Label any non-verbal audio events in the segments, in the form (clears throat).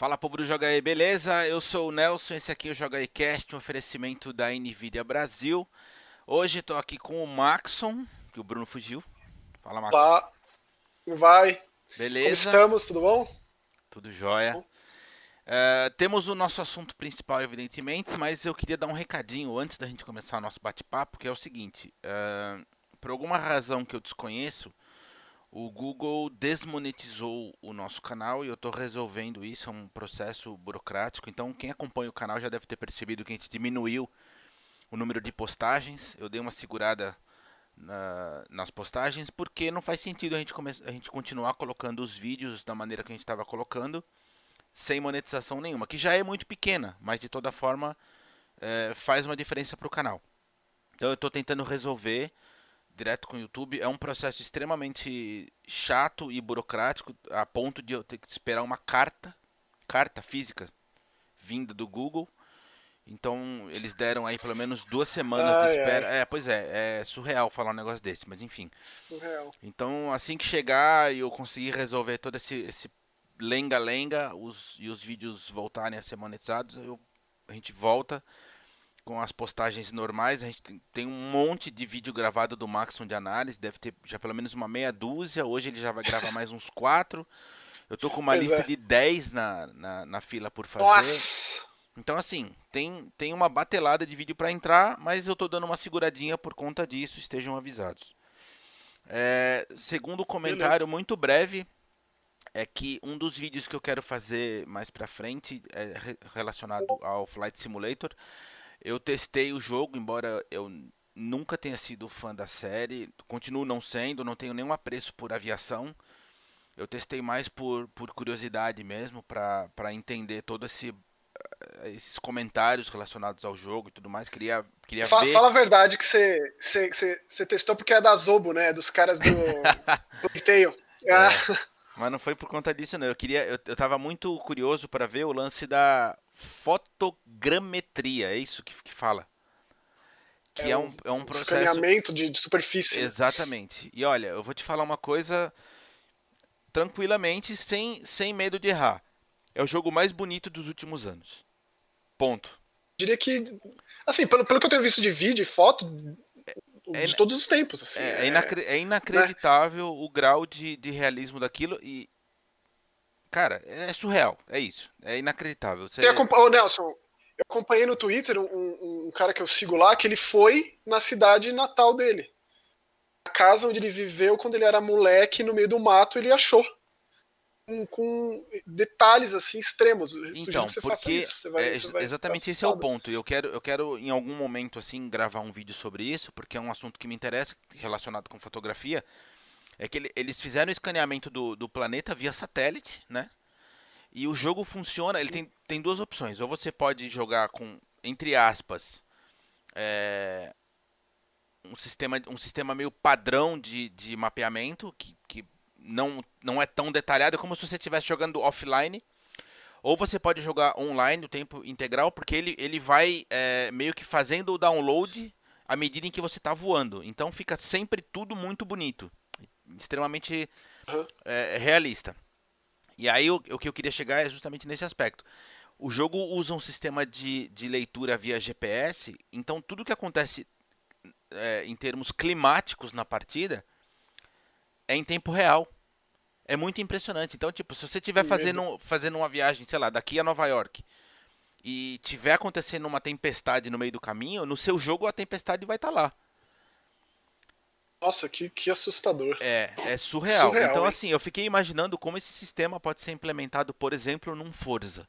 Fala povo do Joga aí, beleza? Eu sou o Nelson, esse aqui é o Joga aí Cast, um oferecimento da Nvidia Brasil. Hoje estou aqui com o Maxon, que o Bruno fugiu. Fala, Maxon. Lá, vai. Beleza? Como estamos, tudo bom? Tudo jóia. Uh, temos o nosso assunto principal, evidentemente, mas eu queria dar um recadinho antes da gente começar o nosso bate-papo, que é o seguinte: uh, por alguma razão que eu desconheço, o Google desmonetizou o nosso canal e eu estou resolvendo isso, é um processo burocrático. Então, quem acompanha o canal já deve ter percebido que a gente diminuiu o número de postagens. Eu dei uma segurada na, nas postagens porque não faz sentido a gente, a gente continuar colocando os vídeos da maneira que a gente estava colocando sem monetização nenhuma, que já é muito pequena, mas de toda forma é, faz uma diferença para o canal. Então, eu estou tentando resolver direto com o YouTube é um processo extremamente chato e burocrático, a ponto de eu ter que esperar uma carta, carta física, vinda do Google. Então eles deram aí pelo menos duas semanas ai, de espera. Ai. É, pois é, é surreal falar um negócio desse, mas enfim. Surreal. Então assim que chegar e eu conseguir resolver todo esse lenga-lenga os, e os vídeos voltarem a ser monetizados, eu, a gente volta com as postagens normais. A gente tem, tem, um monte de vídeo gravado do Maxon de análise, deve ter já pelo menos uma meia dúzia. Hoje ele já vai gravar mais uns quatro. Eu tô com uma pois lista é. de 10 na, na, na, fila por fazer. Nossa. Então, assim, tem, tem uma batelada de vídeo para entrar, mas eu tô dando uma seguradinha por conta disso, estejam avisados. É, segundo comentário Beleza. muito breve, é que um dos vídeos que eu quero fazer mais pra frente é relacionado ao Flight Simulator. Eu testei o jogo, embora eu nunca tenha sido fã da série, continuo não sendo, não tenho nenhum apreço por aviação. Eu testei mais por, por curiosidade mesmo, para entender todo esse eh, esses comentários relacionados ao jogo e tudo mais. Queria, queria fala, ver. Fala a verdade que você, você, você, você testou porque é da Zobo, né? Dos caras do (laughs) Pigtail. é, ah. mas não foi por conta disso, não. Eu queria. Eu, eu tava muito curioso para ver o lance da fotogrametria, é isso que, que fala? Que é, é um, é um processo. Escaneamento de, de superfície. Exatamente. E olha, eu vou te falar uma coisa tranquilamente, sem, sem medo de errar. É o jogo mais bonito dos últimos anos. Ponto. Diria que. Assim, pelo, pelo que eu tenho visto de vídeo e foto, é, de todos os tempos. Assim, é, é, inacre é inacreditável né? o grau de, de realismo daquilo. E, Cara, é surreal, é isso. É inacreditável. Você... Ô, Nelson, eu acompanhei no Twitter um, um, cara que eu sigo lá, que ele foi na cidade natal dele. A casa onde ele viveu quando ele era moleque, no meio do mato, ele achou. Com, com detalhes assim extremos. Eu então, que você porque isso. Você vai, é, você exatamente esse é o ponto. Eu quero, eu quero em algum momento assim gravar um vídeo sobre isso, porque é um assunto que me interessa, relacionado com fotografia é que ele, eles fizeram o escaneamento do, do planeta via satélite, né? E o jogo funciona, ele tem, tem duas opções. Ou você pode jogar com, entre aspas, é, um, sistema, um sistema meio padrão de, de mapeamento, que, que não, não é tão detalhado como se você estivesse jogando offline. Ou você pode jogar online o tempo integral, porque ele, ele vai é, meio que fazendo o download à medida em que você está voando. Então fica sempre tudo muito bonito extremamente uhum. é, realista. E aí o, o, que eu queria chegar é justamente nesse aspecto. O jogo usa um sistema de, de leitura via GPS, então tudo que acontece é, em termos climáticos na partida é em tempo real. É muito impressionante. Então, tipo, se você estiver fazendo, fazendo uma viagem, sei lá, daqui a Nova York e tiver acontecendo uma tempestade no meio do caminho, no seu jogo a tempestade vai estar tá lá. Nossa, que, que assustador. É, é surreal. surreal então, hein? assim, eu fiquei imaginando como esse sistema pode ser implementado, por exemplo, num Forza.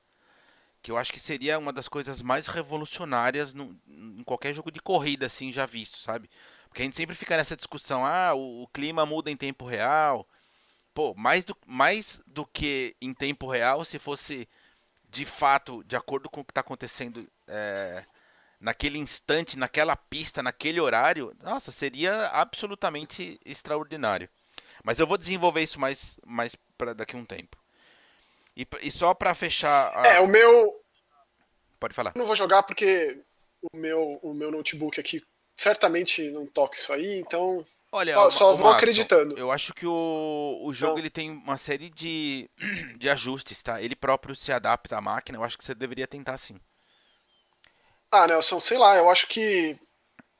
Que eu acho que seria uma das coisas mais revolucionárias no, em qualquer jogo de corrida, assim, já visto, sabe? Porque a gente sempre fica nessa discussão, ah, o, o clima muda em tempo real. Pô, mais do, mais do que em tempo real, se fosse de fato, de acordo com o que está acontecendo é, naquele instante, naquela pista, naquele horário, nossa, seria absolutamente extraordinário. Mas eu vou desenvolver isso mais, mais para daqui a um tempo. E, e só para fechar. A... É, o meu. Pode falar. não vou jogar porque o meu, o meu notebook aqui certamente não toca isso aí, então Olha, só, só vou acreditando. Eu acho que o, o jogo ele tem uma série de, (clears throat) de ajustes, tá? Ele próprio se adapta à máquina. Eu acho que você deveria tentar sim. Ah, Nelson, sei lá. Eu acho que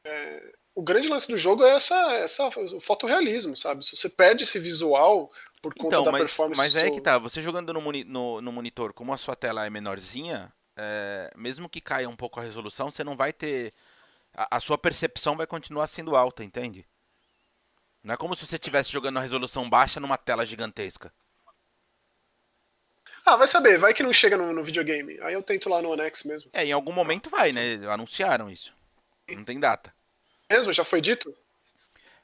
é, o grande lance do jogo é essa, essa o fotorrealismo, sabe? Se você perde esse visual por conta então, da mas, performance. Mas é que tá. Você jogando no, no, no monitor, como a sua tela é menorzinha, é, mesmo que caia um pouco a resolução, você não vai ter. A, a sua percepção vai continuar sendo alta, entende? Não é como se você estivesse jogando a resolução baixa numa tela gigantesca. Ah, vai saber, vai que não chega no, no videogame. Aí eu tento lá no One X mesmo. É, em algum momento vai, né? Anunciaram isso. Não tem data. Mesmo? Já foi dito?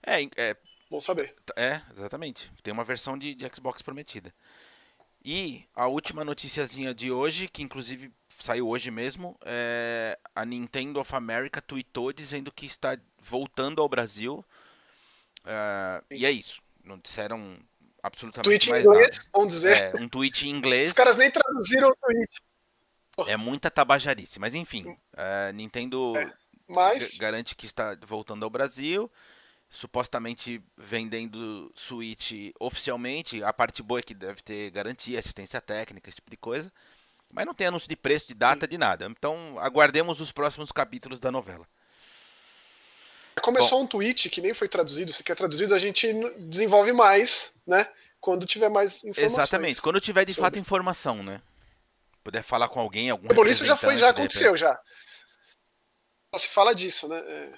É, é. Bom saber. É, exatamente. Tem uma versão de, de Xbox prometida. E a última noticiazinha de hoje, que inclusive saiu hoje mesmo, é a Nintendo of America tweetou dizendo que está voltando ao Brasil Uh, e é isso. Não disseram absolutamente tweet mais inglês, nada. Vamos dizer. É, um tweet em inglês. Os caras nem traduziram o tweet. É muita tabajarice. Mas enfim, uh, Nintendo é, mas... garante que está voltando ao Brasil. Supostamente vendendo Switch oficialmente. A parte boa é que deve ter garantia, assistência técnica, esse tipo de coisa. Mas não tem anúncio de preço, de data, Sim. de nada. Então aguardemos os próximos capítulos da novela. Começou Bom. um tweet que nem foi traduzido, se quer traduzido, a gente desenvolve mais, né? Quando tiver mais informações. Exatamente, quando tiver de sobre. fato informação, né? Puder falar com alguém, algum Bom, isso já foi, já aconteceu, já. Só se fala disso, né? É,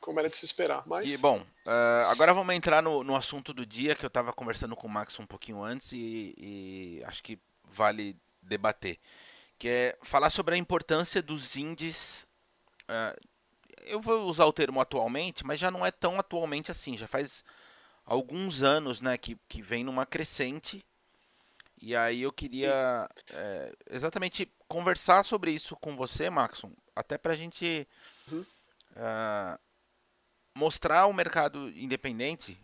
como era de se esperar. Mas... E, bom, uh, agora vamos entrar no, no assunto do dia, que eu estava conversando com o Max um pouquinho antes e, e acho que vale debater. Que é falar sobre a importância dos indies uh, eu vou usar o termo atualmente, mas já não é tão atualmente assim. Já faz alguns anos né, que, que vem numa crescente. E aí eu queria é, exatamente conversar sobre isso com você, Maxon, até para a gente uhum. uh, mostrar o mercado independente.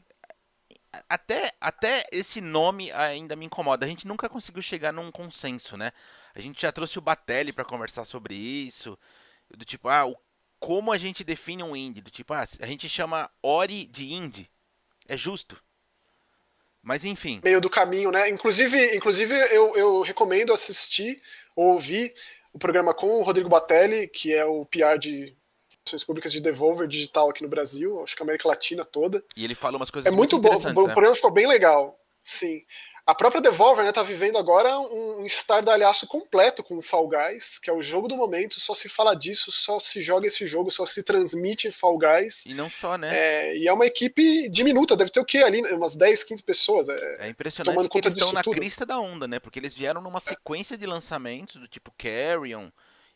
Até, até esse nome ainda me incomoda. A gente nunca conseguiu chegar num consenso, né? A gente já trouxe o Batelli para conversar sobre isso. Do tipo, ah, o como a gente define um indie. Do tipo, ah, a gente chama Ori de indie. É justo. Mas enfim. Meio do caminho, né? Inclusive, inclusive eu, eu recomendo assistir ou ouvir o programa com o Rodrigo Batelli, que é o PR de Relações Públicas de Devolver Digital aqui no Brasil, acho que a América Latina toda. E ele fala umas coisas É muito, muito bom, o né? programa ficou bem legal. Sim. A própria Devolver está né, vivendo agora um estardalhaço completo com o Fall Guys, que é o jogo do momento, só se fala disso, só se joga esse jogo, só se transmite Fall Guys. E não só, né? É, e é uma equipe diminuta, deve ter o quê ali? Umas 10, 15 pessoas. É, é impressionante tomando que conta eles estão na tudo. crista da onda, né? Porque eles vieram numa sequência de lançamentos do tipo Carrion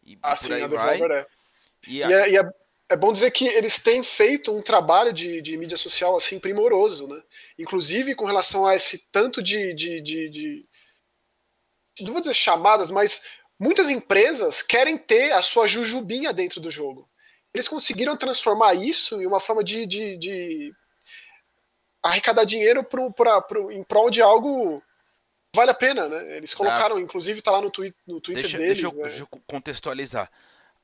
e, ah, e por sim, aí vai. Devolver é. E, a... e, é, e é é bom dizer que eles têm feito um trabalho de, de mídia social assim primoroso, né? Inclusive com relação a esse tanto de, de, de, de, não vou dizer chamadas, mas muitas empresas querem ter a sua jujubinha dentro do jogo. Eles conseguiram transformar isso em uma forma de, de, de arrecadar dinheiro pro, pra, pro, em prol de algo vale a pena, né? Eles colocaram, ah, inclusive, tá lá no, twi no Twitter deixa, deles. Deixa eu, né? deixa eu contextualizar.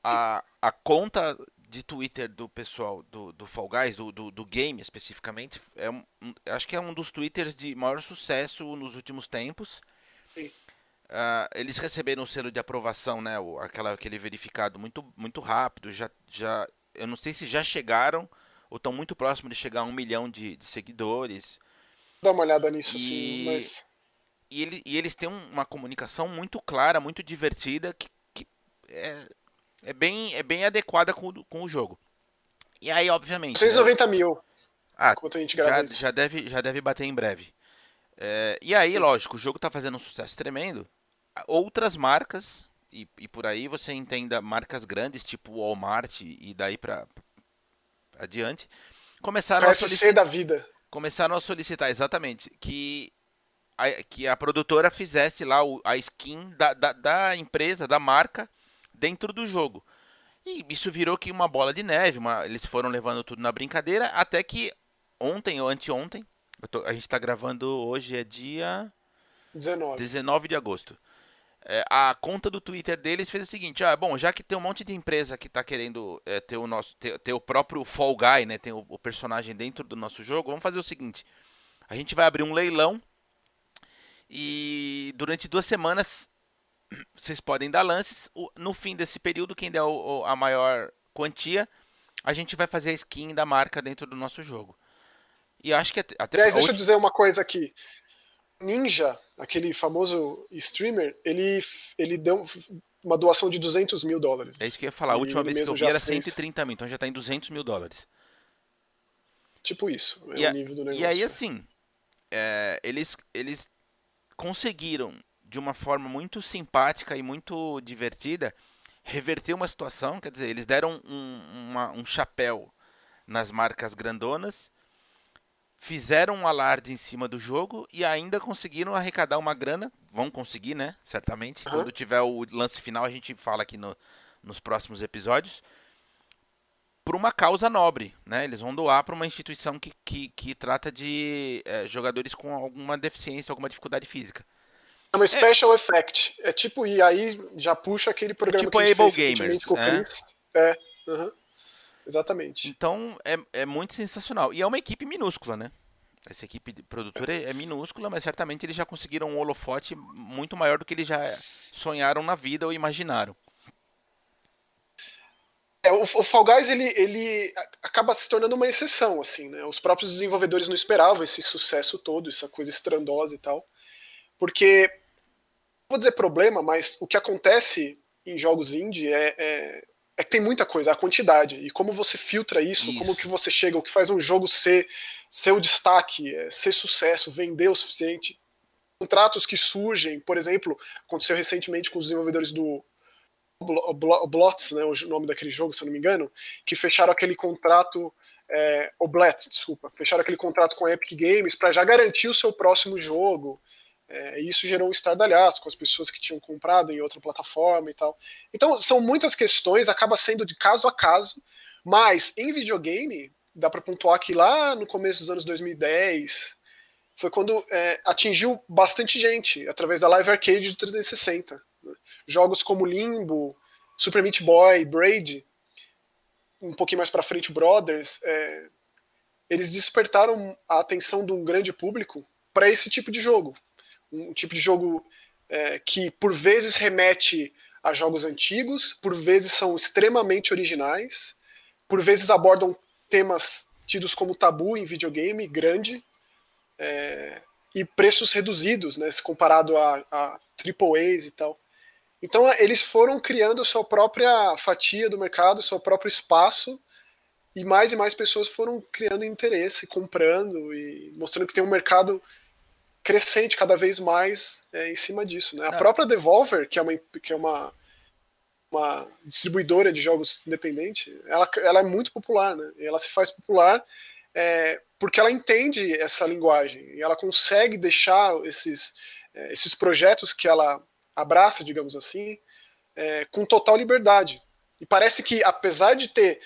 A, a conta de Twitter do pessoal do, do Fall Guys, do, do, do game especificamente, é um, acho que é um dos Twitters de maior sucesso nos últimos tempos. Uh, eles receberam o selo de aprovação, né, o, aquela, aquele verificado muito, muito rápido. Já, já, eu não sei se já chegaram ou estão muito próximo de chegar a um milhão de, de seguidores. Dá uma olhada nisso, e, sim. Mas... E, ele, e eles têm uma comunicação muito clara, muito divertida, que, que é, é bem, é bem adequada com, com o jogo. E aí, obviamente. 690 né? mil. Ah, a gente já, já, deve, já deve bater em breve. É, e aí, lógico, o jogo está fazendo um sucesso tremendo. Outras marcas, e, e, por aí você entenda marcas grandes, tipo Walmart e daí para adiante, começaram a solicitar. da vida. Começaram a solicitar, exatamente, que a, que a produtora fizesse lá o, a skin da, da, da empresa, da marca, dentro do jogo. E isso virou que uma bola de neve, uma, eles foram levando tudo na brincadeira, até que ontem ou anteontem, tô, a gente está gravando hoje é dia 19, 19 de agosto. é, a conta do Twitter deles fez o seguinte: ah, bom, já que tem um monte de empresa que está querendo é, ter o nosso ter, ter, o próprio Fall Guy, né, tem o, o, personagem dentro do nosso jogo, vamos fazer o seguinte: a gente vai abrir um leilão e durante duas semanas vocês podem dar lances. No fim desse período, quem der a maior quantia, a gente vai fazer a skin da marca dentro do nosso jogo. E acho que até. Aliás, deixa eu dizer uma coisa aqui. Ninja, aquele famoso streamer, ele, ele deu uma doação de 200 mil dólares. É isso que eu ia falar. A última vez que eu vi era 130 fez... mil, então já está em 200 mil dólares. Tipo isso, é e o nível do negócio. E aí, assim, é, eles, eles conseguiram, de uma forma muito simpática e muito divertida, reverter uma situação. Quer dizer, eles deram um, uma, um chapéu nas marcas grandonas fizeram um alarde em cima do jogo e ainda conseguiram arrecadar uma grana. Vão conseguir, né? Certamente. Uhum. Quando tiver o lance final, a gente fala aqui no, nos próximos episódios. Por uma causa nobre, né? Eles vão doar para uma instituição que, que, que trata de é, jogadores com alguma deficiência, alguma dificuldade física. É uma special é, effect. É tipo, e aí já puxa aquele programa tipo que a gente Able fez Gamers, com o né? Chris. É, uhum. Exatamente. Então é, é muito sensacional. E é uma equipe minúscula, né? Essa equipe produtora é, é minúscula, mas certamente eles já conseguiram um holofote muito maior do que eles já sonharam na vida ou imaginaram. É, o, o Fall Guys ele, ele acaba se tornando uma exceção, assim, né? Os próprios desenvolvedores não esperavam esse sucesso todo, essa coisa estrondosa e tal, porque vou dizer problema, mas o que acontece em jogos indie é, é é que tem muita coisa, a quantidade. E como você filtra isso, isso. como que você chega, o que faz um jogo ser, ser o destaque, é, ser sucesso, vender o suficiente. Contratos que surgem, por exemplo, aconteceu recentemente com os desenvolvedores do Oblots, né, o nome daquele jogo, se eu não me engano, que fecharam aquele contrato, é, Oblet, desculpa, fecharam aquele contrato com a Epic Games para já garantir o seu próximo jogo. É, isso gerou um estardalhaço com as pessoas que tinham comprado em outra plataforma e tal. Então, são muitas questões, acaba sendo de caso a caso, mas em videogame, dá para pontuar que lá no começo dos anos 2010 foi quando é, atingiu bastante gente através da Live Arcade do 360. Né? Jogos como Limbo, Super Meat Boy, Braid, um pouquinho mais para frente Brothers, é, eles despertaram a atenção de um grande público para esse tipo de jogo, um tipo de jogo é, que por vezes remete a jogos antigos, por vezes são extremamente originais, por vezes abordam temas tidos como tabu em videogame, grande, é, e preços reduzidos, né, se comparado a, a AAAs e tal. Então eles foram criando sua própria fatia do mercado, seu próprio espaço, e mais e mais pessoas foram criando interesse, comprando e mostrando que tem um mercado crescente cada vez mais é, em cima disso. Né? A própria Devolver, que é uma, que é uma, uma distribuidora de jogos independente, ela, ela é muito popular, né? E ela se faz popular é, porque ela entende essa linguagem e ela consegue deixar esses, é, esses projetos que ela abraça, digamos assim, é, com total liberdade. E parece que, apesar de ter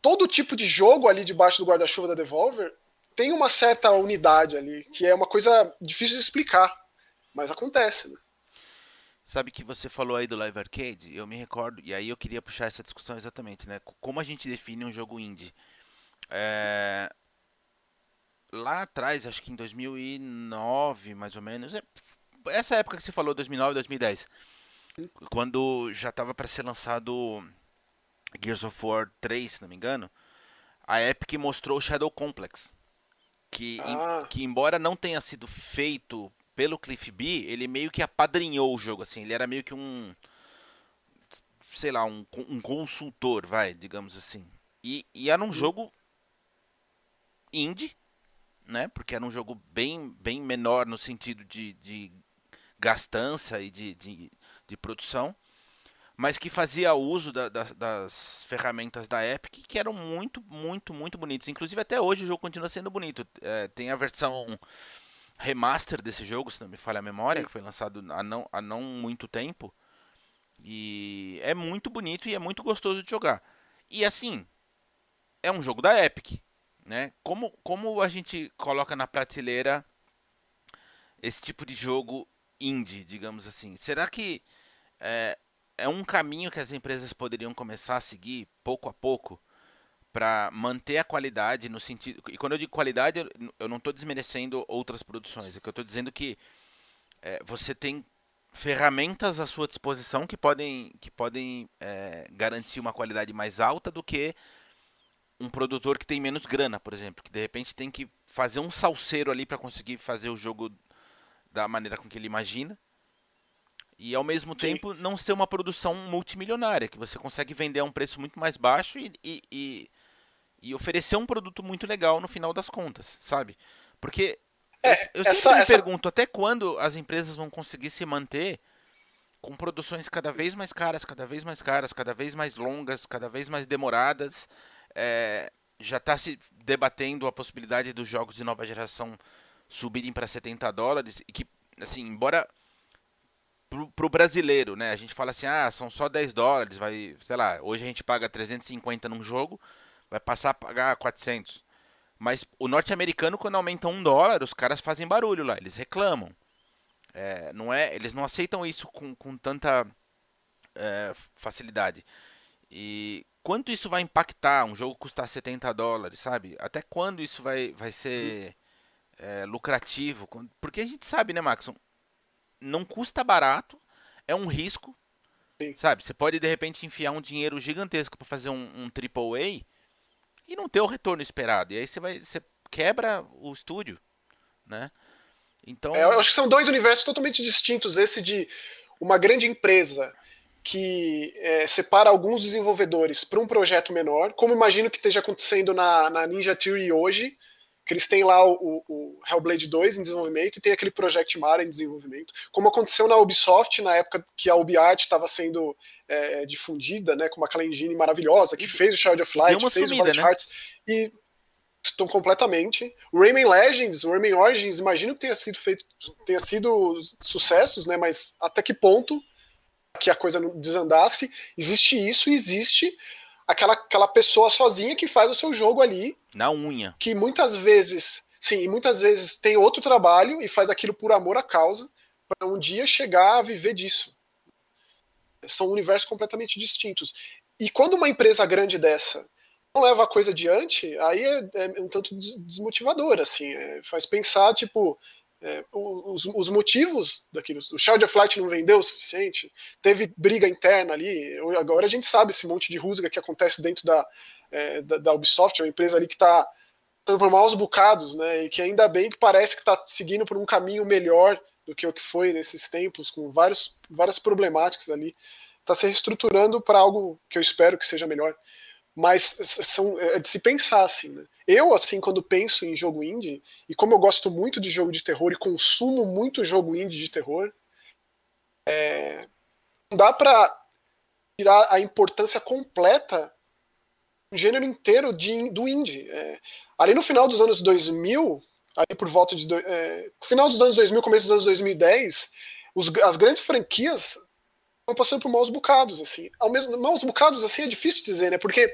todo tipo de jogo ali debaixo do guarda-chuva da Devolver, tem uma certa unidade ali, que é uma coisa difícil de explicar, mas acontece, né? Sabe que você falou aí do Live Arcade? Eu me recordo, e aí eu queria puxar essa discussão exatamente, né? Como a gente define um jogo indie? É... Lá atrás, acho que em 2009, mais ou menos, é... essa época que você falou, 2009, 2010, quando já estava para ser lançado Gears of War 3, se não me engano, a Epic mostrou o Shadow Complex que, ah. que embora não tenha sido feito pelo Cliff B, ele meio que apadrinhou o jogo, assim, ele era meio que um, sei lá, um, um consultor, vai, digamos assim. E, e era um jogo indie, né, porque era um jogo bem, bem menor no sentido de, de gastança e de, de, de produção, mas que fazia uso da, da, das ferramentas da Epic que eram muito, muito, muito bonitas. Inclusive até hoje o jogo continua sendo bonito. É, tem a versão remaster desse jogo, se não me falha a memória, que foi lançado há não, há não muito tempo. E é muito bonito e é muito gostoso de jogar. E assim, é um jogo da Epic, né? Como, como a gente coloca na prateleira esse tipo de jogo indie, digamos assim, será que é, é um caminho que as empresas poderiam começar a seguir pouco a pouco para manter a qualidade no sentido e quando eu digo qualidade eu não estou desmerecendo outras produções, é que eu estou dizendo que é, você tem ferramentas à sua disposição que podem que podem é, garantir uma qualidade mais alta do que um produtor que tem menos grana, por exemplo, que de repente tem que fazer um salseiro ali para conseguir fazer o jogo da maneira com que ele imagina. E ao mesmo Sim. tempo não ser uma produção multimilionária, que você consegue vender a um preço muito mais baixo e, e, e, e oferecer um produto muito legal no final das contas, sabe? Porque é, eu, eu essa, sempre me essa... pergunto até quando as empresas vão conseguir se manter com produções cada vez mais caras, cada vez mais caras, cada vez mais longas, cada vez mais demoradas. É, já está se debatendo a possibilidade dos jogos de nova geração subirem para 70 dólares e que, assim, embora para o brasileiro, né, a gente fala assim, ah, são só 10 dólares, vai, sei lá, hoje a gente paga 350 num jogo, vai passar a pagar 400. Mas o norte-americano, quando aumenta um dólar, os caras fazem barulho lá, eles reclamam. É, não é, eles não aceitam isso com, com tanta é, facilidade. E quanto isso vai impactar um jogo custar 70 dólares, sabe? Até quando isso vai, vai ser é, lucrativo? Porque a gente sabe, né, Maxon? Não custa barato, é um risco, Sim. sabe? Você pode de repente enfiar um dinheiro gigantesco para fazer um, um AAA e não ter o retorno esperado. E aí você vai, você quebra o estúdio, né? Então, é, eu acho que são dois universos totalmente distintos. Esse de uma grande empresa que é, separa alguns desenvolvedores para um projeto menor, como imagino que esteja acontecendo na, na Ninja Theory hoje, que eles têm lá o, o, Hellblade 2 em desenvolvimento e tem aquele Project Mara em desenvolvimento, como aconteceu na Ubisoft na época que a UbiArt estava sendo é, difundida, né, com aquela engine maravilhosa que fez o Child of Light, fez sumida, o Valiant né? Hearts e estão completamente. O Rayman Legends, o Rayman Origins, imagino que tenha sido feito, tenha sido sucessos, né, mas até que ponto que a coisa não desandasse? Existe isso, existe aquela, aquela pessoa sozinha que faz o seu jogo ali. Na unha. Que muitas vezes, sim, e muitas vezes tem outro trabalho e faz aquilo por amor à causa, para um dia chegar a viver disso. São universos completamente distintos. E quando uma empresa grande dessa não leva a coisa adiante, aí é, é um tanto desmotivador, assim, é, faz pensar, tipo, é, os, os, motivos daquilo. O Child of não vendeu o suficiente, teve briga interna ali. Agora a gente sabe esse monte de rusga que acontece dentro da, é, da, da, Ubisoft, é uma empresa ali que está por maus bocados, né? E que ainda bem que parece que está seguindo por um caminho melhor do que o que foi nesses tempos, com vários, várias problemáticas ali. Está se reestruturando para algo que eu espero que seja melhor. Mas são, é de se pensar, assim, né? Eu, assim, quando penso em jogo indie, e como eu gosto muito de jogo de terror e consumo muito jogo indie de terror, é, não dá pra tirar a importância completa do gênero inteiro de, do indie. É, ali no final dos anos 2000, ali por volta de. É, final dos anos 2000, começo dos anos 2010, os, as grandes franquias estão passando por maus bocados, assim. Ao mesmo, maus bocados, assim, é difícil dizer, né? Porque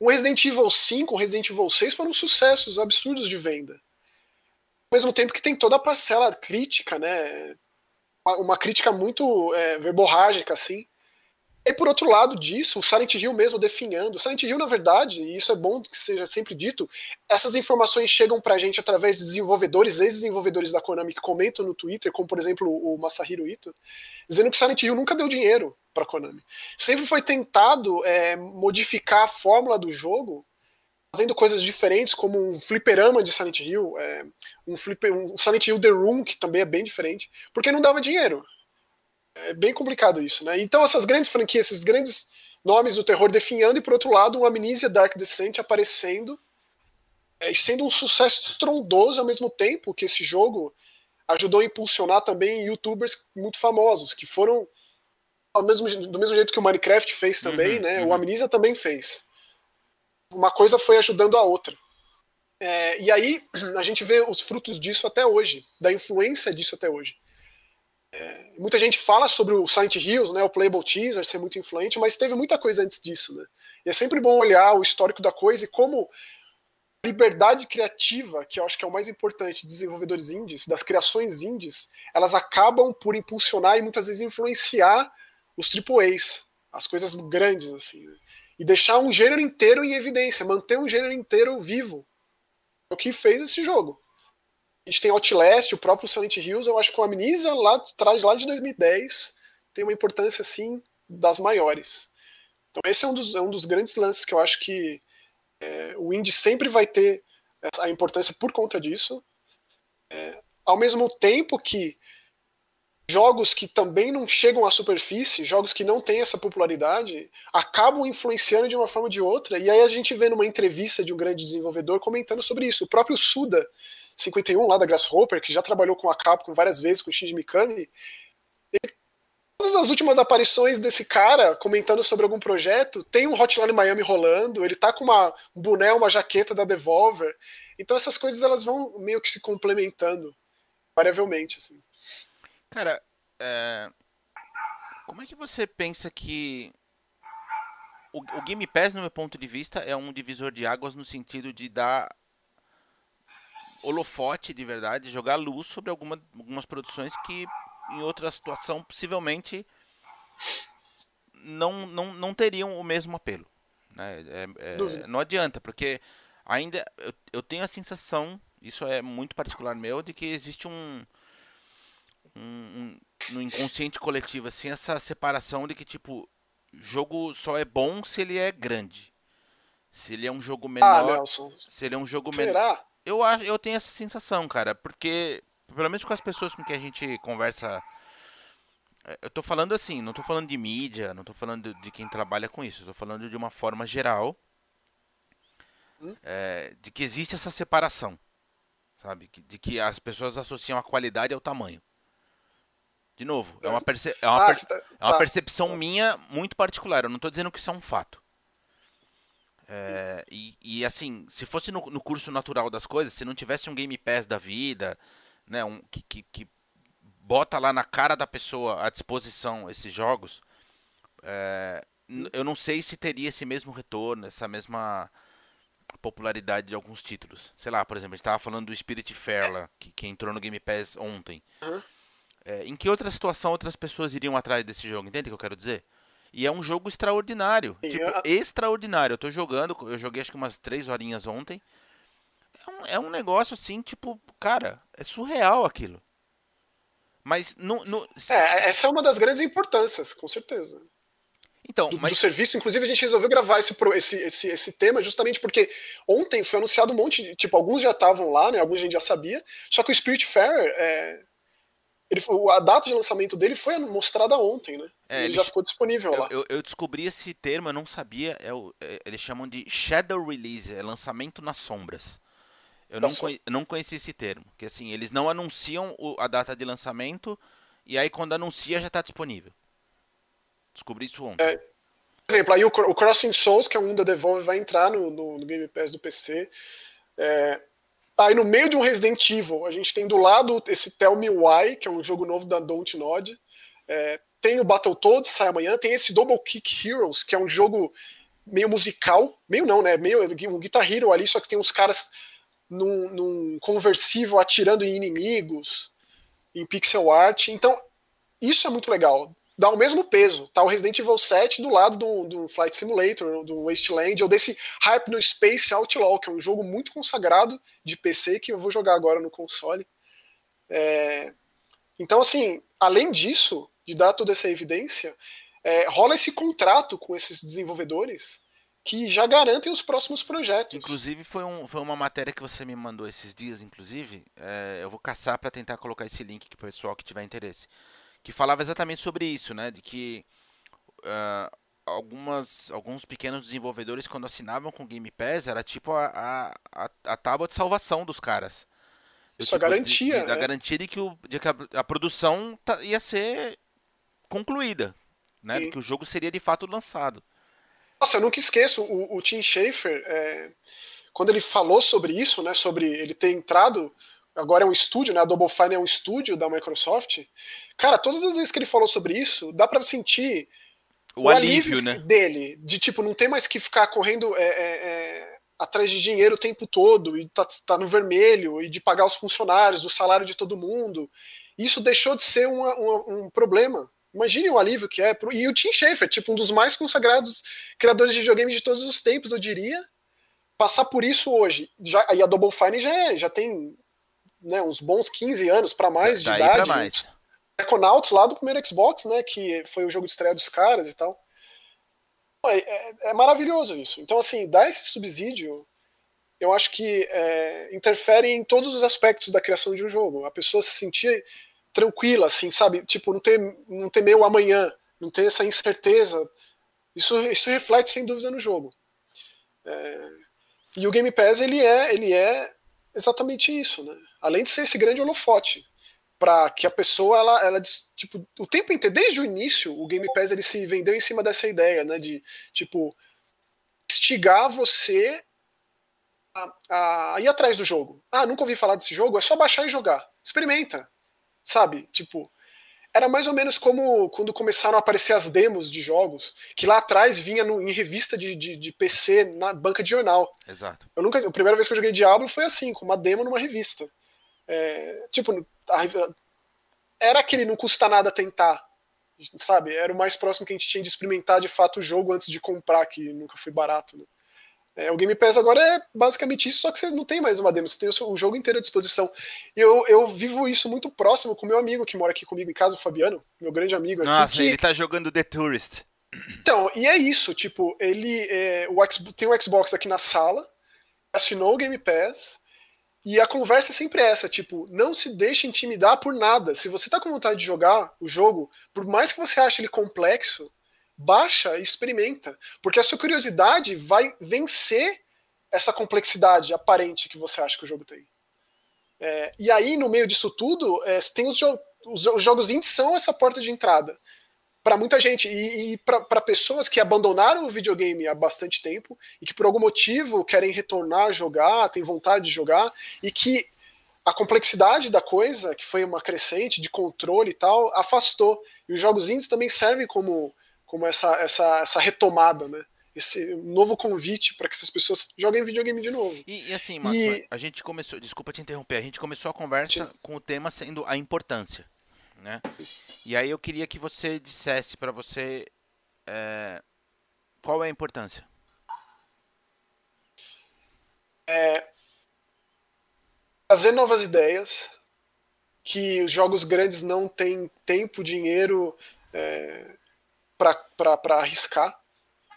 um Resident Evil 5, um Resident Evil 6 foram sucessos absurdos de venda. Ao mesmo tempo que tem toda a parcela crítica, né? Uma, crítica muito é, verborrágica, assim. E por outro lado disso, o Silent Hill mesmo definhando. O Silent Hill, na verdade, e isso é bom que seja sempre dito, essas informações chegam pra gente através de desenvolvedores, ex-desenvolvedores da Konami que comentam no Twitter, como por exemplo o Masahiro Ito, dizendo que Silent Hill nunca deu dinheiro pra Konami. Sempre foi tentado é, modificar a fórmula do jogo, fazendo coisas diferentes, como um fliperama de Silent Hill, é, um, flipper, um Silent Hill The Room, que também é bem diferente, porque não dava dinheiro é bem complicado isso, né? Então essas grandes franquias, esses grandes nomes do terror definhando e por outro lado uma Amnesia Dark Descent aparecendo é, e sendo um sucesso estrondoso ao mesmo tempo que esse jogo ajudou a impulsionar também youtubers muito famosos que foram ao mesmo, do mesmo jeito que o Minecraft fez também, uhum, né? Uhum. O Amnesia também fez. Uma coisa foi ajudando a outra. É, e aí (clears throat) a gente vê os frutos disso até hoje, da influência disso até hoje. É, muita gente fala sobre o Silent Hills, né, o Playable Teaser ser muito influente, mas teve muita coisa antes disso, né? E é sempre bom olhar o histórico da coisa e como liberdade criativa, que eu acho que é o mais importante de desenvolvedores indies, das criações indies, elas acabam por impulsionar e muitas vezes influenciar os AAAs, as coisas grandes, assim, né? e deixar um gênero inteiro em evidência, manter um gênero inteiro vivo. É o que fez esse jogo. A gente tem Outlast, o próprio Silent Hills, eu acho que o Amnesia lá atrás, lá de 2010, tem uma importância, assim, das maiores. Então esse é um dos, é um dos grandes lances que eu acho que é, o indie sempre vai ter a importância por conta disso. É, ao mesmo tempo que jogos que também não chegam à superfície, jogos que não têm essa popularidade, acabam influenciando de uma forma ou de outra. E aí a gente vê numa entrevista de um grande desenvolvedor comentando sobre isso. O próprio Suda 51 lá da Grasshopper, que já trabalhou com a Capcom várias vezes com o Shinji Mikami, ele, todas as últimas aparições desse cara comentando sobre algum projeto, tem um Hotline Miami rolando, ele tá com uma, um boné, uma jaqueta da Devolver. Então essas coisas elas vão meio que se complementando variavelmente assim. Cara, é... como é que você pensa que o, Game Pass, no meu ponto de vista, é um divisor de águas no sentido de dar holofote de verdade, jogar luz sobre alguma, algumas produções que em outra situação possivelmente não, não, não teriam o mesmo apelo. Né? É, é, não adianta, porque ainda eu, eu tenho a sensação, isso é muito particular meu, de que existe um, um, um, no inconsciente coletivo, assim, essa separação de que, tipo, jogo só é bom se ele é grande. Se ele é um jogo ah, menor. Ah, Nelson. Se ele é um jogo menor. Será? Eu, acho, eu tenho essa sensação, cara, porque, pelo menos com as pessoas com que a gente conversa. É, eu tô falando assim, não tô falando de mídia, não tô falando de quem trabalha com isso, eu tô falando de uma forma geral. Hum? É, de que existe essa separação, sabe? De que as pessoas associam a qualidade ao tamanho. De novo, é uma, perce é uma, ah, tá, é uma tá. percepção tá. minha muito particular. Eu não estou dizendo que isso é um fato. É, e, e, assim, se fosse no, no, curso natural das coisas, se não tivesse um Game Pass da vida, né, um, que, que, que bota lá na cara da pessoa à disposição esses jogos, é, eu não sei se teria esse mesmo retorno, essa mesma popularidade de alguns títulos. Sei lá, por exemplo, a gente estava falando do Spirit Fair lá, que, que entrou no Game Pass ontem. Uhum. É, em que outra situação outras pessoas iriam atrás desse jogo? Entende o que eu quero dizer? E é um jogo extraordinário. Sim, tipo, eu... extraordinário. Eu tô jogando, eu joguei acho que umas três horinhas ontem. É um, é um negócio assim, tipo, cara, é surreal aquilo. Mas no, no... É, essa é uma das grandes importâncias, com certeza. Então, do, mas... do serviço, inclusive a gente resolveu gravar esse, esse, esse, esse tema justamente porque ontem foi anunciado um monte de. Tipo, alguns já estavam lá, né? Alguns a gente já sabia. Só que o Spirit Fair, é, ele, a data de lançamento dele foi mostrada ontem, né? É, ele, ele, já ficou disponível eu, lá. Eu, eu, descobri esse termo, eu não sabia. É o, é, eles chamam de Shadow Release, é lançamento nas sombras. Eu não, conhe, não conheci esse termo. Que assim, eles não anunciam o, a data de lançamento e aí quando anuncia já está disponível. Descobri isso ontem. É, por exemplo, aí o, o, Crossing Souls, que é um da Devolve, vai entrar no, no, no Game Pass do PC. É, Aí no meio de um Resident Evil, a gente tem do lado esse Tell Me Why, que é um jogo novo da Don't Nod. É, tem o Battletoads, sai amanhã. Tem esse Double Kick Heroes, que é um jogo meio musical. Meio não, né? Meio um Guitar Hero ali, só que tem uns caras num, num conversível atirando em inimigos, em pixel art. Então, isso é muito legal dá o mesmo peso. Tá o Resident Evil 7 do lado do, do Flight Simulator, do Wasteland, ou desse Hype Space Outlaw, que é um jogo muito consagrado de PC que eu vou jogar agora no console. É... Então, assim, além disso, de dar toda essa evidência, é, rola esse contrato com esses desenvolvedores que já garantem os próximos projetos. Inclusive, foi, um, foi uma matéria que você me mandou esses dias, inclusive. É, eu vou caçar para tentar colocar esse link para o pessoal que tiver interesse que falava exatamente sobre isso, né? De que uh, algumas, alguns pequenos desenvolvedores, quando assinavam com Game Pass, era tipo a, a, a tábua de salvação dos caras. Isso tipo, a garantia. De, de, né? Da garantia de que, o, de que a, a produção tá, ia ser concluída, né? Que o jogo seria de fato lançado. Nossa, eu nunca esqueço, o, o Tim Schafer, é, quando ele falou sobre isso, né? Sobre ele ter entrado agora é um estúdio, né? A Double Fine é um estúdio da Microsoft. Cara, todas as vezes que ele falou sobre isso, dá para sentir o, o alívio, alívio, né? dele, de tipo não ter mais que ficar correndo é, é, é atrás de dinheiro o tempo todo e tá, tá no vermelho e de pagar os funcionários, o salário de todo mundo. Isso deixou de ser uma, uma, um problema. Imagine o alívio que é. E o Tim Schafer, tipo, um dos mais consagrados criadores de videogame de todos os tempos, eu diria. Passar por isso hoje. Já, e a Double Fine já, é, já tem né, uns bons 15 anos para mais de idade. Pra mais. Econauts lá do primeiro Xbox, né? Que foi o jogo de estreia dos caras e tal. É, é, é maravilhoso isso. Então, assim, dar esse subsídio, eu acho que é, interfere em todos os aspectos da criação de um jogo. A pessoa se sentir tranquila, assim, sabe? Tipo, não ter, não ter meio amanhã, não ter essa incerteza. Isso, isso reflete sem dúvida no jogo. É, e o Game Pass ele é, ele é exatamente isso, né? Além de ser esse grande holofote para que a pessoa ela, ela tipo o tempo inteiro desde o início o Game Pass ele se vendeu em cima dessa ideia né de tipo instigar você a, a ir atrás do jogo ah nunca ouvi falar desse jogo é só baixar e jogar experimenta sabe tipo era mais ou menos como quando começaram a aparecer as demos de jogos, que lá atrás vinha no, em revista de, de, de, PC na banca de jornal. Exato. Eu nunca, a primeira vez que eu joguei Diablo foi assim, com uma demo numa revista. É, tipo, era aquele não custa nada tentar, sabe? Era o mais próximo que a gente tinha de experimentar de fato o jogo antes de comprar, que nunca foi barato. Né? É, o Game Pass agora é basicamente isso, só que você não tem mais uma demo, você tem o, jogo inteiro à disposição. Eu, eu vivo isso muito próximo com meu amigo que mora aqui comigo em casa, o Fabiano, meu grande amigo aqui. Nossa, que... ele tá jogando The Tourist. Então, e é isso, tipo, ele é, o tem o Xbox aqui na sala, assinou o Game Pass, e a conversa é sempre essa, tipo, não se deixe intimidar por nada. Se você tá com vontade de jogar o jogo, por mais que você ache ele complexo, baixa e experimenta. Porque a sua curiosidade vai vencer essa complexidade aparente que você acha que o jogo tem. É, e aí, no meio disso tudo, é, tem os, jo os, os jogos indies são essa porta de entrada para muita gente e, e para pessoas que abandonaram o videogame há bastante tempo e que por algum motivo querem retornar a jogar, têm vontade de jogar e que a complexidade da coisa, que foi uma crescente de controle e tal, afastou. E os jogos indies também servem como, como essa, essa, essa retomada, né? Esse novo convite para que essas pessoas joguem videogame de novo. E, e assim, Max, e... a gente começou, desculpa te interromper, a gente começou a conversa Sim. com o tema sendo a importância, né? E aí eu queria que você dissesse para você é, qual é a importância. É, trazer novas ideias, que os jogos grandes não têm tempo, dinheiro é, para arriscar,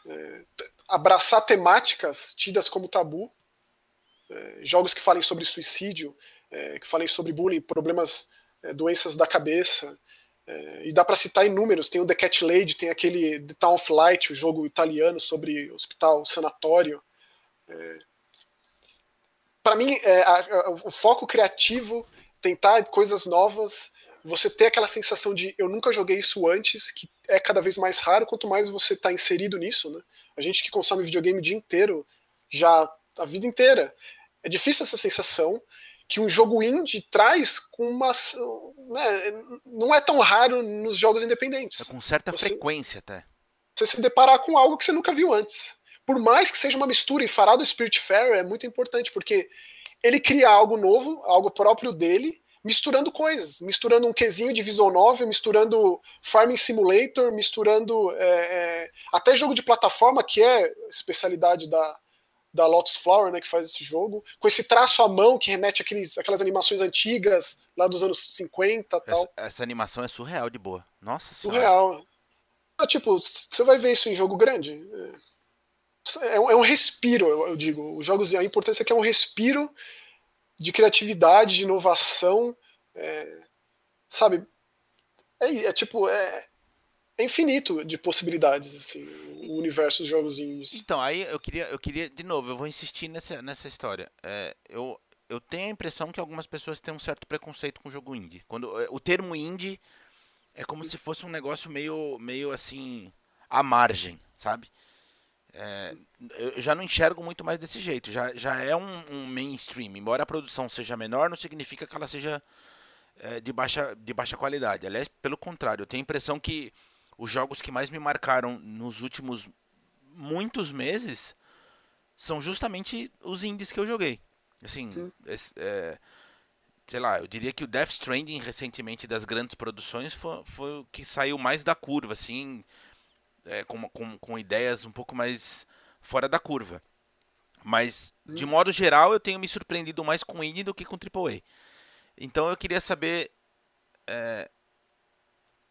é, abraçar temáticas tidas como tabu, é, jogos que falem sobre suicídio, é, que falem sobre bullying, problemas, é, doenças da cabeça, é, e dá para citar inúmeros. Tem o The Cat Lady, tem aquele The Town of Light, o jogo italiano sobre hospital, sanatório. Para mim, a, a, o foco criativo, tentar coisas novas, você ter aquela sensação de eu nunca joguei isso antes, que é cada vez mais raro, quanto mais você está inserido nisso. Né? A gente que consome videogame o dia inteiro, já a vida inteira. É difícil essa sensação, que um jogo indie traz com uma. Né, não é tão raro nos jogos independentes. É com certa você, frequência até. Você se deparar com algo que você nunca viu antes. Por mais que seja uma mistura, e fará do Spirit Fair é muito importante, porque ele cria algo novo, algo próprio dele, misturando coisas, misturando um quesinho de visual novel, misturando Farming Simulator, misturando é, é, até jogo de plataforma, que é especialidade da, da Lotus Flower, né, que faz esse jogo, com esse traço à mão que remete àqueles, àquelas animações antigas, lá dos anos 50 tal. Essa, essa animação é surreal de boa. Nossa Surreal. Ah, tipo, você vai ver isso em jogo grande. É, é, um, é um respiro, eu, eu, digo. Os jogos, a importância é que é um respiro de criatividade, de inovação. É, sabe? É, é tipo, é, é infinito de possibilidades, assim, o universo dos jogos indies. Então, aí eu queria, eu queria, de novo, eu vou insistir nessa, nessa história. É, eu, eu tenho a impressão que algumas pessoas têm um certo preconceito com o jogo indie. Quando, é, o termo indie é como se fosse um negócio meio, meio assim, à margem, sabe? É, eu já não enxergo muito mais desse jeito. Já, já é um, um, mainstream. Embora a produção seja menor, não significa que ela seja é, de, baixa, de baixa qualidade. Aliás, pelo contrário, eu tenho a impressão que os jogos que mais me marcaram nos últimos muitos meses são justamente os indies que eu joguei. Assim, é, sei lá, eu diria que o Death Stranding recentemente das grandes produções foi, foi o que saiu mais da curva, assim, é, com, com, com ideias um pouco mais fora da curva. Mas, de hum. modo geral, eu tenho me surpreendido mais com indie do que com AAA. Então eu queria saber é,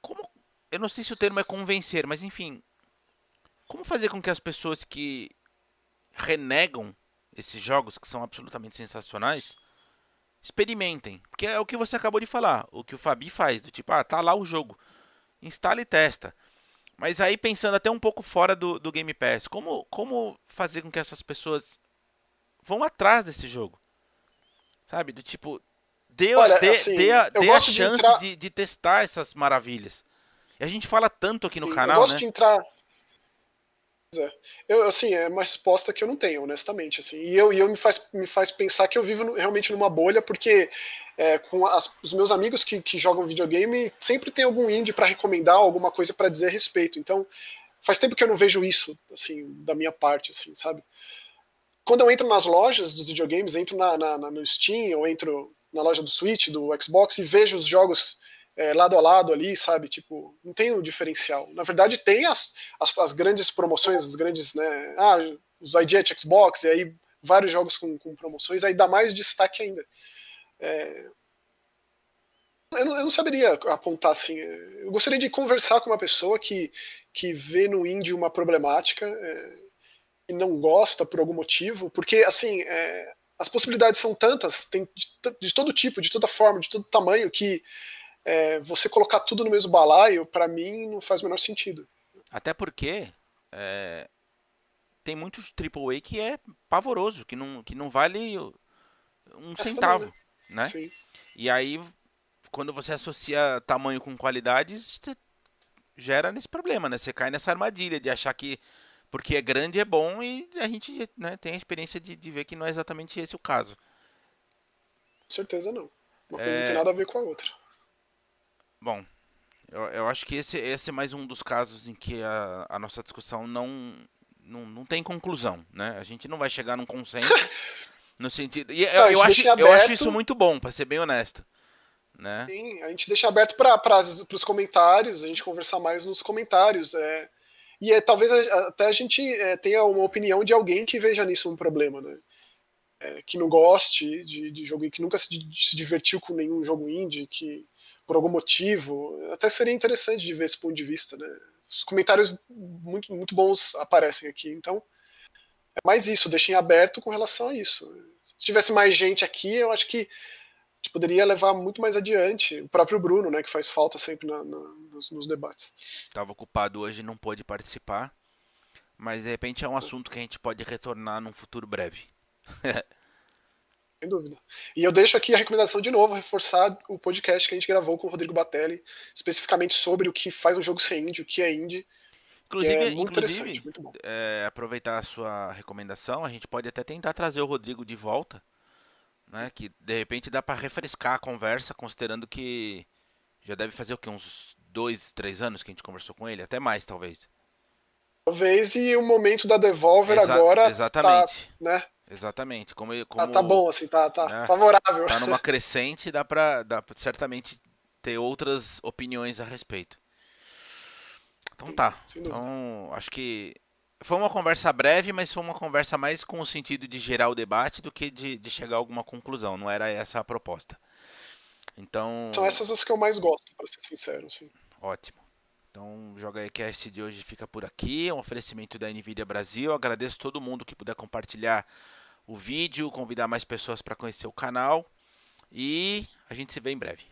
como, eu não sei se o termo é convencer, mas enfim, como fazer com que as pessoas que renegam esses jogos que são absolutamente sensacionais experimentem, porque é o que você acabou de falar, o que o Fabi faz, do tipo, ah, tá lá o jogo, instala e testa. Mas aí pensando até um pouco fora do, do Game Pass, como, como fazer com que essas pessoas vão atrás desse jogo? Sabe? Do tipo, dê, Olha, dê, assim, dê a, dê a chance de, entrar... de, de, testar essas maravilhas. E a gente fala tanto aqui no Sim, canal, eu gosto né? de entrar é. Eu, assim, é uma resposta que eu não tenho, honestamente. Assim. E, eu, e eu me, faz, me faz pensar que eu vivo realmente numa bolha, porque é, com as, os meus amigos que, que jogam videogame, sempre tem algum indie para recomendar, alguma coisa para dizer a respeito. Então, faz tempo que eu não vejo isso, assim, da minha parte, assim, sabe? Quando eu entro nas lojas dos videogames, entro na, na, na no Steam, ou entro na loja do Switch, do Xbox, e vejo os jogos é, lado a lado ali, sabe? Tipo, não tem um diferencial. Na verdade, tem as, as, as grandes promoções, as grandes, né? Ah, os IGET Xbox, e aí vários jogos com, com promoções, aí dá mais destaque ainda. É, eu, não, eu não saberia apontar assim. Eu gostaria de conversar com uma pessoa que, que vê no indie uma problemática é, e não gosta por algum motivo, porque assim. É, as possibilidades são tantas, tem de, de todo tipo, de toda forma, de todo tamanho, que é, você colocar tudo no mesmo balaio, para mim, não faz o menor sentido. Até porque é, tem muito AAA que é pavoroso, que não, que não vale um Essa centavo, também, né? né? Sim. E aí, quando você associa tamanho com qualidade, você gera nesse problema, né? Você cai nessa armadilha de achar que porque é grande é bom e a gente né, tem a experiência de, de ver que não é exatamente esse o caso. Com certeza não. Uma coisa é... não tem nada a ver com a outra. Bom, eu, eu acho que esse, esse é mais um dos casos em que a, a nossa discussão não, não, não tem conclusão, né? A gente não vai chegar num consenso (laughs) no sentido. E eu, eu, acho, aberto... eu acho isso muito bom, para ser bem honesto. Né? Sim, a gente deixa aberto para os comentários, a gente conversar mais nos comentários. É, e é, talvez até a gente é, tenha uma opinião de alguém que veja nisso um problema, né? É, que não goste de, de jogo, que nunca se, se divertiu com nenhum jogo indie, que por algum motivo. Até seria interessante de ver esse ponto de vista, né? Os comentários muito, muito bons aparecem aqui, então é mais isso, deixem aberto com relação a isso. Se tivesse mais gente aqui, eu acho que a gente poderia levar muito mais adiante. O próprio Bruno, né, que faz falta sempre na, na, nos, nos debates. Estava ocupado hoje e não pôde participar, mas de repente é um assunto que a gente pode retornar num futuro breve. (laughs) Sem dúvida. E eu deixo aqui a recomendação de novo, reforçar o podcast que a gente gravou com o Rodrigo Batelli, especificamente sobre o que faz um jogo ser indie, o que é indie. Inclusive, é muito inclusive muito é, aproveitar a sua recomendação, a gente pode até tentar trazer o Rodrigo de volta, né? Que de repente dá para refrescar a conversa, considerando que já deve fazer o que uns dois, três anos que a gente conversou com ele, até mais talvez. Talvez e o momento da Devolver Exa agora. Tá, exatamente. Tá, né? Exatamente. Como, como ah, tá bom, assim, tá, tá né, favorável. Tá numa (laughs) crescente, dá pra, dá pra certamente ter outras opiniões a respeito. Então tá. Então, acho que foi uma conversa breve, mas foi uma conversa mais com o sentido de gerar o debate do que de, de chegar a alguma conclusão. Não era essa a proposta. Então. São essas as que eu mais gosto, para ser sincero, sim. Ótimo. Então, o Joga Cast de hoje fica por aqui. É um oferecimento da NVIDIA Brasil. agradeço todo mundo que puder compartilhar o vídeo, convidar mais pessoas para conhecer o canal. E a gente se vê em breve.